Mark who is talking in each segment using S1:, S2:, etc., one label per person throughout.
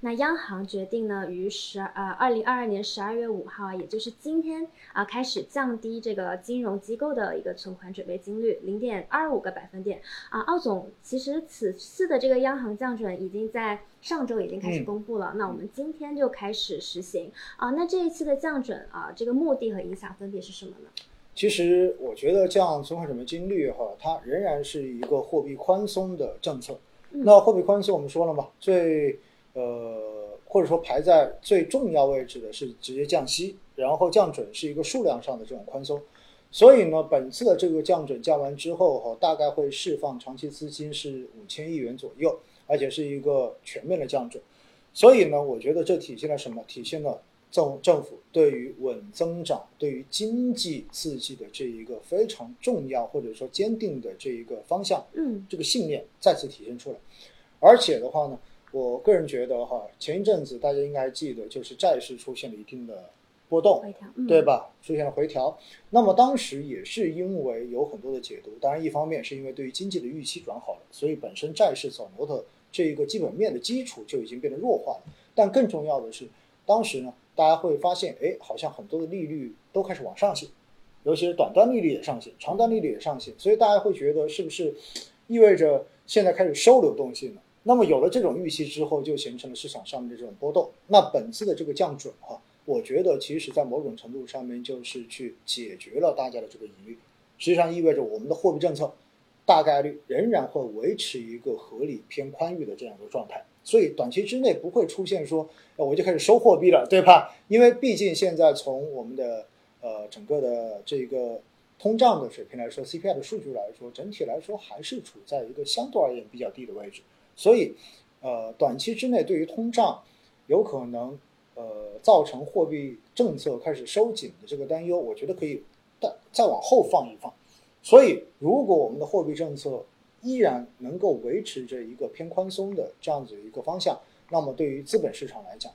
S1: 那央行决定呢，于十呃二零二二年十二月五号，也就是今天啊，开始降低这个金融机构的一个存款准备金率零点二五个百分点啊。奥总，其实此次的这个央行降准已经在上周已经开始公布了，那我们今天就开始实行啊。那这一次的降准啊，这个目的和影响分别是什么呢？
S2: 其实我觉得降存款准备金率哈，它仍然是一个货币宽松的政策。那货币宽松我们说了嘛，最呃或者说排在最重要位置的是直接降息，然后降准是一个数量上的这种宽松。所以呢，本次的这个降准降完之后哈，大概会释放长期资金是五千亿元左右，而且是一个全面的降准。所以呢，我觉得这体现了什么？体现了。政政府对于稳增长、对于经济刺激的这一个非常重要或者说坚定的这一个方向，
S1: 嗯，
S2: 这个信念再次体现出来。而且的话呢，我个人觉得哈，前一阵子大家应该还记得，就是债市出现了一定的波动，对吧？出现了回调。那么当时也是因为有很多的解读，当然一方面是因为对于经济的预期转好了，所以本身债市走牛的这一个基本面的基础就已经变得弱化了。但更重要的是，当时呢。大家会发现，哎，好像很多的利率都开始往上行，尤其是短端利率也上行，长端利率也上行，所以大家会觉得是不是意味着现在开始收流动性了？那么有了这种预期之后，就形成了市场上面的这种波动。那本次的这个降准哈，我觉得其实在某种程度上面就是去解决了大家的这个疑虑，实际上意味着我们的货币政策大概率仍然会维持一个合理偏宽裕的这样一个状态。所以短期之内不会出现说，我就开始收货币了，对吧？因为毕竟现在从我们的呃整个的这个通胀的水平来说，CPI 的数据来说，整体来说还是处在一个相对而言比较低的位置。所以，呃，短期之内对于通胀有可能呃造成货币政策开始收紧的这个担忧，我觉得可以再再往后放一放。所以，如果我们的货币政策，依然能够维持着一个偏宽松的这样子一个方向，那么对于资本市场来讲，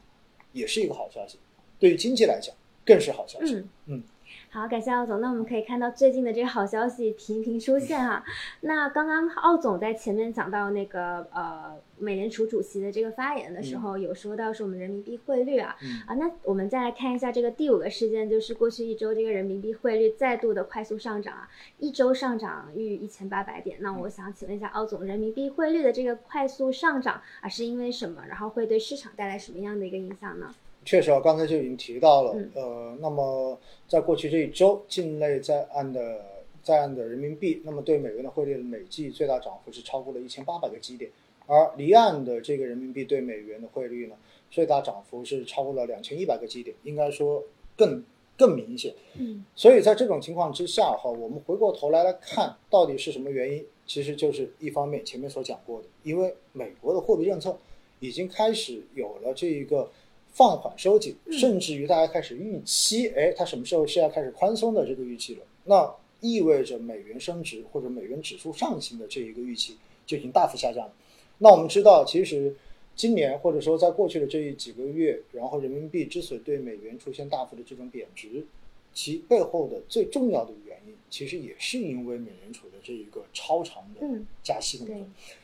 S2: 也是一个好消息；对于经济来讲，更是好消息。
S1: 嗯嗯。好，感谢奥总。那我们可以看到最近的这个好消息频频出现哈。那刚刚奥总在前面讲到那个呃美联储主席的这个发言的时候，有说到是我们人民币汇率啊啊。那我们再来看一下这个第五个事件，就是过去一周这个人民币汇率再度的快速上涨啊，一周上涨逾一千八百点。那我想请问一下奥总，人民币汇率的这个快速上涨啊，是因为什么？然后会对市场带来什么样的一个影响呢？
S2: 确实啊，刚才就已经提到了，呃，那么在过去这一周，境内在岸的在岸的人民币，那么对美元的汇率累计最大涨幅是超过了一千八百个基点，而离岸的这个人民币对美元的汇率呢，最大涨幅是超过了两千一百个基点，应该说更更明显。
S1: 嗯，
S2: 所以在这种情况之下哈，我们回过头来来看到底是什么原因，其实就是一方面前面所讲过的，因为美国的货币政策已经开始有了这一个。放缓收紧，甚至于大家开始预期，哎，它什么时候是要开始宽松的这个预期了？那意味着美元升值或者美元指数上行的这一个预期就已经大幅下降了。那我们知道，其实今年或者说在过去的这几个月，然后人民币之所以对美元出现大幅的这种贬值，其背后的最重要的原因，其实也是因为美联储的这一个超长的加息动作。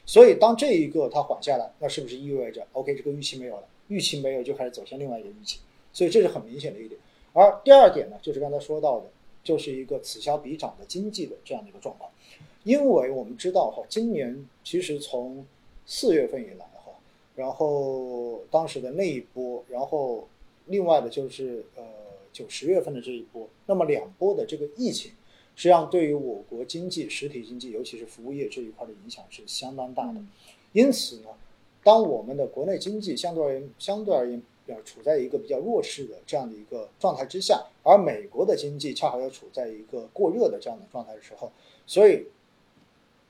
S2: 所以当这一个它缓下来，那是不是意味着 OK 这个预期没有了？预期没有，就开始走向另外一个预期，所以这是很明显的一点。而第二点呢，就是刚才说到的，就是一个此消彼长的经济的这样的一个状况。因为我们知道哈，今年其实从四月份以来哈，然后当时的那一波，然后另外的就是呃九十月份的这一波，那么两波的这个疫情，实际上对于我国经济、实体经济，尤其是服务业这一块的影响是相当大的。因此呢。当我们的国内经济相对而言相对而言要处在一个比较弱势的这样的一个状态之下，而美国的经济恰好又处在一个过热的这样的状态的时候，所以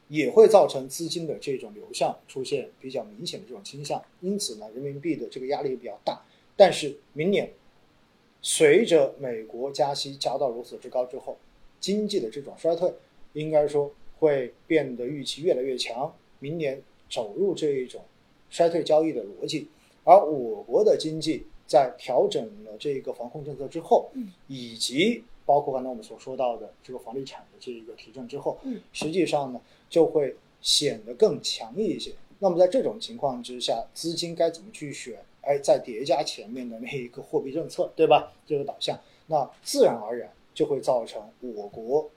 S2: 也会造成资金的这种流向出现比较明显的这种倾向。因此呢，人民币的这个压力比较大。但是明年随着美国加息加到如此之高之后，经济的这种衰退应该说会变得预期越来越强。明年走入这一种。衰退交易的逻辑，而我国的经济在调整了这个防控政策之后，以及包括刚才我们所说到的这个房地产的这一个提振之后，实际上呢就会显得更强一些。那么在这种情况之下，资金该怎么去选？哎，再叠加前面的那一个货币政策，对吧？这个导向，那自然而然就会造成我国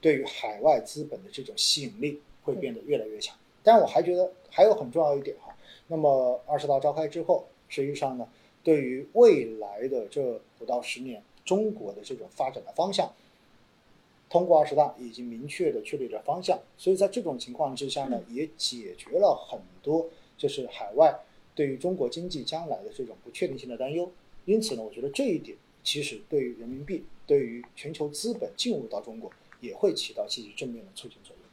S2: 对于海外资本的这种吸引力会变得越来越强。但我还觉得还有很重要一点哈，那么二十大召开之后，实际上呢，对于未来的这五到十年中国的这种发展的方向。通过二十大已经明确的确立了方向，所以在这种情况之下呢，也解决了很多就是海外对于中国经济将来的这种不确定性的担忧。因此呢，我觉得这一点其实对于人民币、对于全球资本进入到中国也会起到积极正面的促进作用。